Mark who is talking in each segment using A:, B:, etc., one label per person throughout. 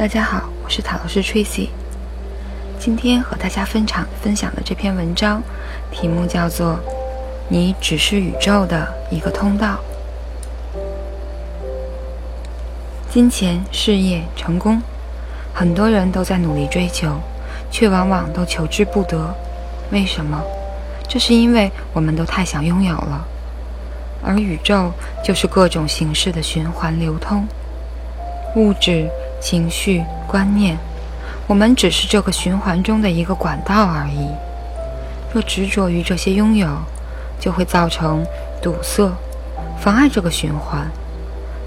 A: 大家好，我是塔罗师 Tracy。今天和大家分享分享的这篇文章，题目叫做“你只是宇宙的一个通道”。金钱、事业、成功，很多人都在努力追求，却往往都求之不得。为什么？这是因为我们都太想拥有了。而宇宙就是各种形式的循环流通，物质。情绪、观念，我们只是这个循环中的一个管道而已。若执着于这些拥有，就会造成堵塞，妨碍这个循环。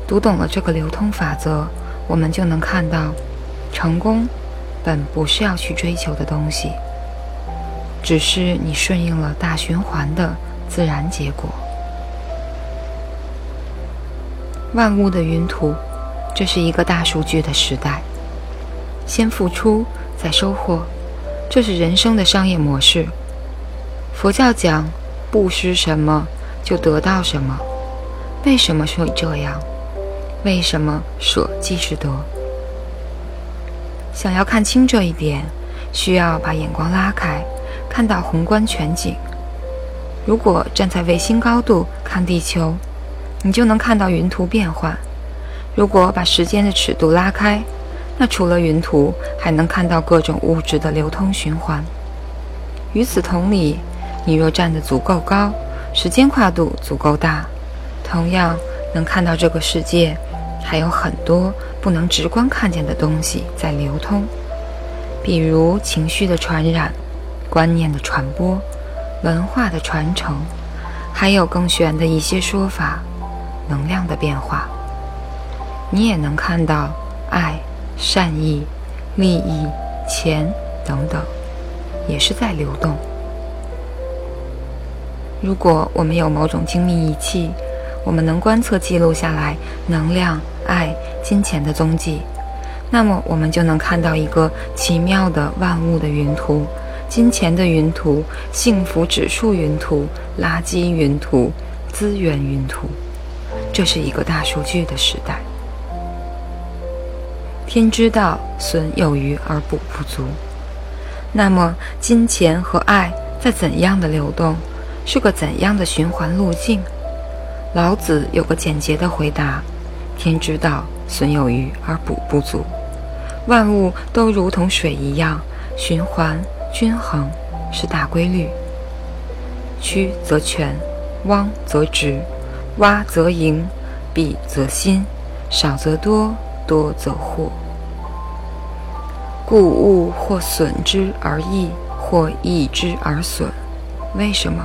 A: 读懂了这个流通法则，我们就能看到，成功本不是要去追求的东西，只是你顺应了大循环的自然结果。万物的云图。这是一个大数据的时代，先付出再收获，这是人生的商业模式。佛教讲布施什么就得到什么，为什么会这样？为什么舍即是得？想要看清这一点，需要把眼光拉开，看到宏观全景。如果站在卫星高度看地球，你就能看到云图变换。如果把时间的尺度拉开，那除了云图，还能看到各种物质的流通循环。与此同理，你若站得足够高，时间跨度足够大，同样能看到这个世界还有很多不能直观看见的东西在流通，比如情绪的传染、观念的传播、文化的传承，还有更玄的一些说法——能量的变化。你也能看到爱、善意、利益、钱等等，也是在流动。如果我们有某种精密仪器，我们能观测记录下来能量、爱、金钱的踪迹，那么我们就能看到一个奇妙的万物的云图：金钱的云图、幸福指数云图、垃圾云图、资源云图。这是一个大数据的时代。天之道，损有余而补不足。那么，金钱和爱在怎样的流动，是个怎样的循环路径？老子有个简洁的回答：天之道，损有余而补不足。万物都如同水一样，循环均衡是大规律。曲则全，汪则直，洼则盈，敝则新，少则多。多则祸，故物或损之而益，或益之而损。为什么？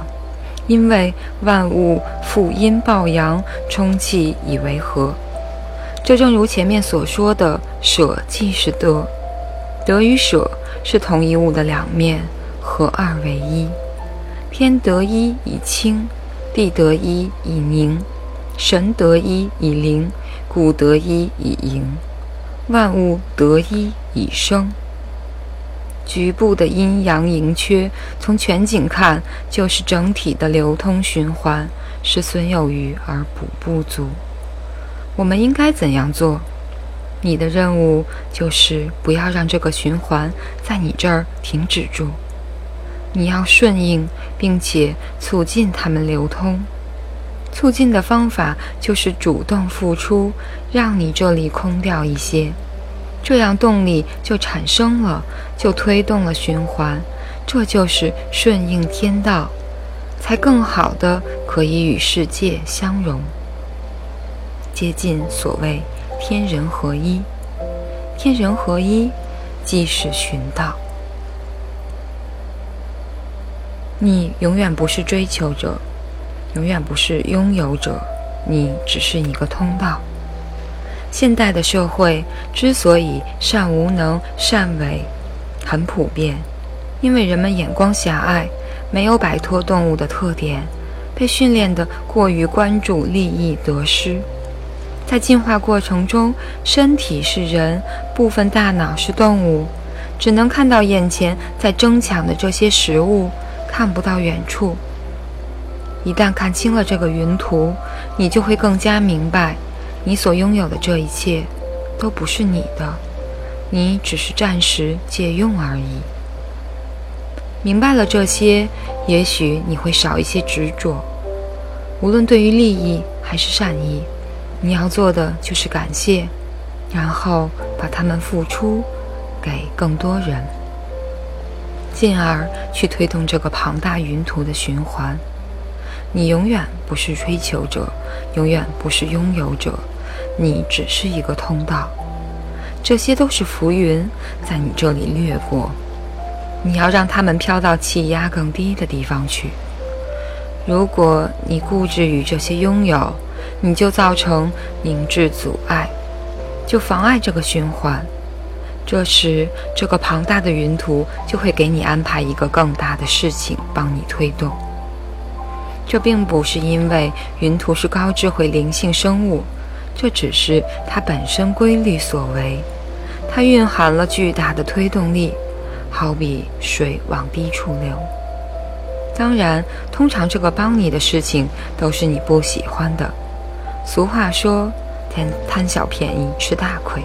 A: 因为万物负阴抱阳，充气以为和。这正如前面所说的，舍即是得，得与舍是同一物的两面，合二为一。天得一以清，地得一以宁。神得一以灵，故得一以盈，万物得一以生。局部的阴阳盈缺，从全景看就是整体的流通循环，是损有余而补不足。我们应该怎样做？你的任务就是不要让这个循环在你这儿停止住，你要顺应，并且促进它们流通。促进的方法就是主动付出，让你这里空掉一些，这样动力就产生了，就推动了循环。这就是顺应天道，才更好的可以与世界相融，接近所谓天人合一。天人合一，即是寻道。你永远不是追求者。永远不是拥有者，你只是一个通道。现代的社会之所以善无能、善伪很普遍，因为人们眼光狭隘，没有摆脱动物的特点，被训练的过于关注利益得失。在进化过程中，身体是人，部分大脑是动物，只能看到眼前在争抢的这些食物，看不到远处。一旦看清了这个云图，你就会更加明白，你所拥有的这一切都不是你的，你只是暂时借用而已。明白了这些，也许你会少一些执着。无论对于利益还是善意，你要做的就是感谢，然后把它们付出给更多人，进而去推动这个庞大云图的循环。你永远不是追求者，永远不是拥有者，你只是一个通道。这些都是浮云，在你这里掠过。你要让它们飘到气压更低的地方去。如果你固执于这些拥有，你就造成凝滞阻碍，就妨碍这个循环。这时，这个庞大的云图就会给你安排一个更大的事情，帮你推动。这并不是因为云图是高智慧灵性生物，这只是它本身规律所为。它蕴含了巨大的推动力，好比水往低处流。当然，通常这个帮你的事情都是你不喜欢的。俗话说：“贪贪小便宜吃大亏。”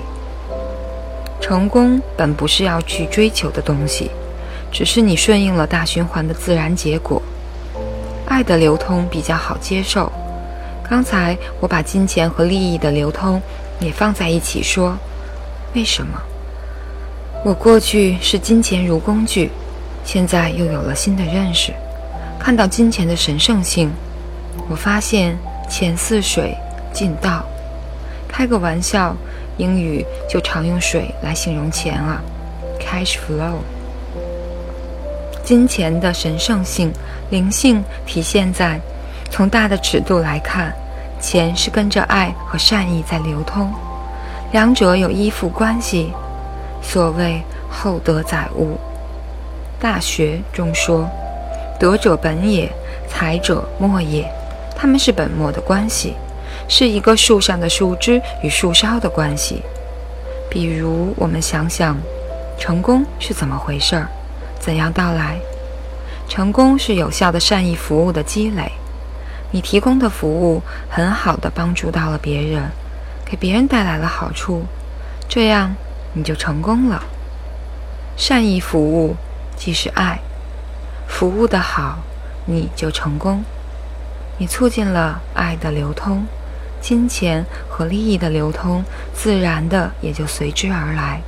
A: 成功本不是要去追求的东西，只是你顺应了大循环的自然结果。爱的流通比较好接受。刚才我把金钱和利益的流通也放在一起说，为什么？我过去视金钱如工具，现在又有了新的认识。看到金钱的神圣性，我发现钱似水，尽道。开个玩笑，英语就常用水来形容钱啊，cash flow。金钱的神圣性、灵性体现在，从大的尺度来看，钱是跟着爱和善意在流通，两者有依附关系。所谓厚德载物，《大学》中说。德者本也，才者末也。他们是本末的关系，是一个树上的树枝与树梢的关系。比如，我们想想，成功是怎么回事儿？怎样到来？成功是有效的善意服务的积累。你提供的服务很好的帮助到了别人，给别人带来了好处，这样你就成功了。善意服务即是爱。服务的好，你就成功。你促进了爱的流通，金钱和利益的流通，自然的也就随之而来。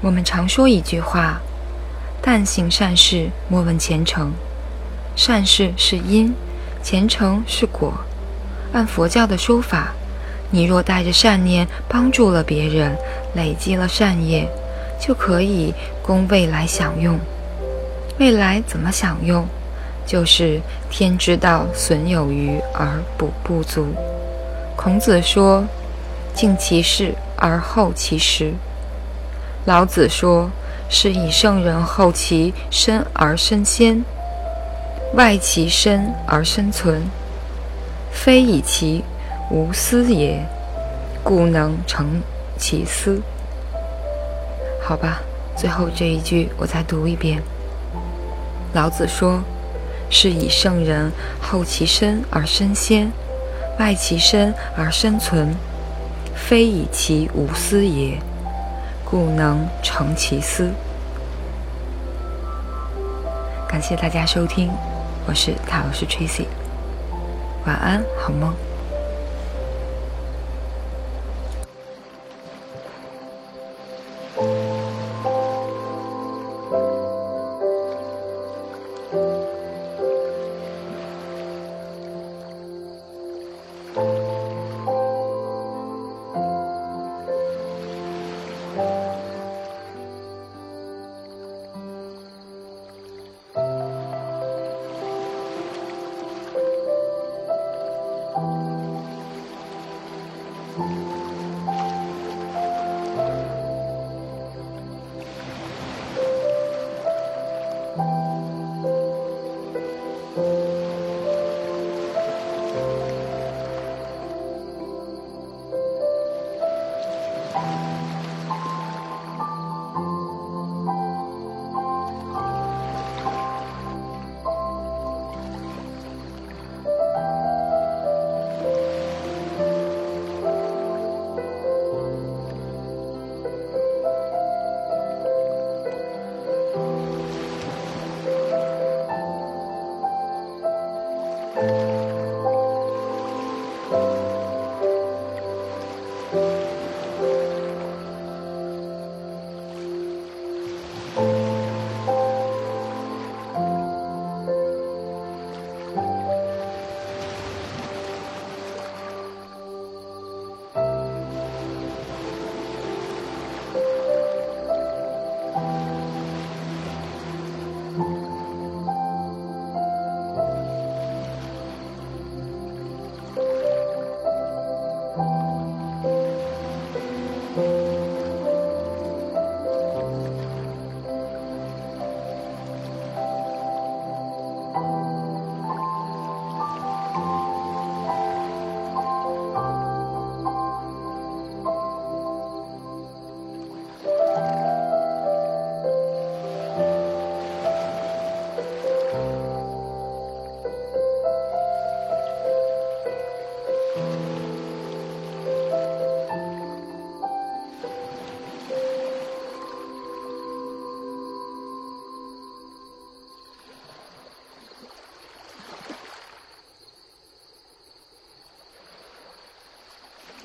A: 我们常说一句话：“但行善事，莫问前程。”善事是因，前程是果。按佛教的说法，你若带着善念帮助了别人，累积了善业，就可以供未来享用。未来怎么享用？就是天之道，损有余而补不足。孔子说：“敬其事而后其实。”老子说：“是以圣人后其身而身先，外其身而身存，非以其无私也，故能成其私。”好吧，最后这一句我再读一遍。老子说：“是以圣人后其身而身先，外其身而身存，非以其无私也，故能成其私。”感谢大家收听，我是塔罗斯 Tracy，晚安，好梦。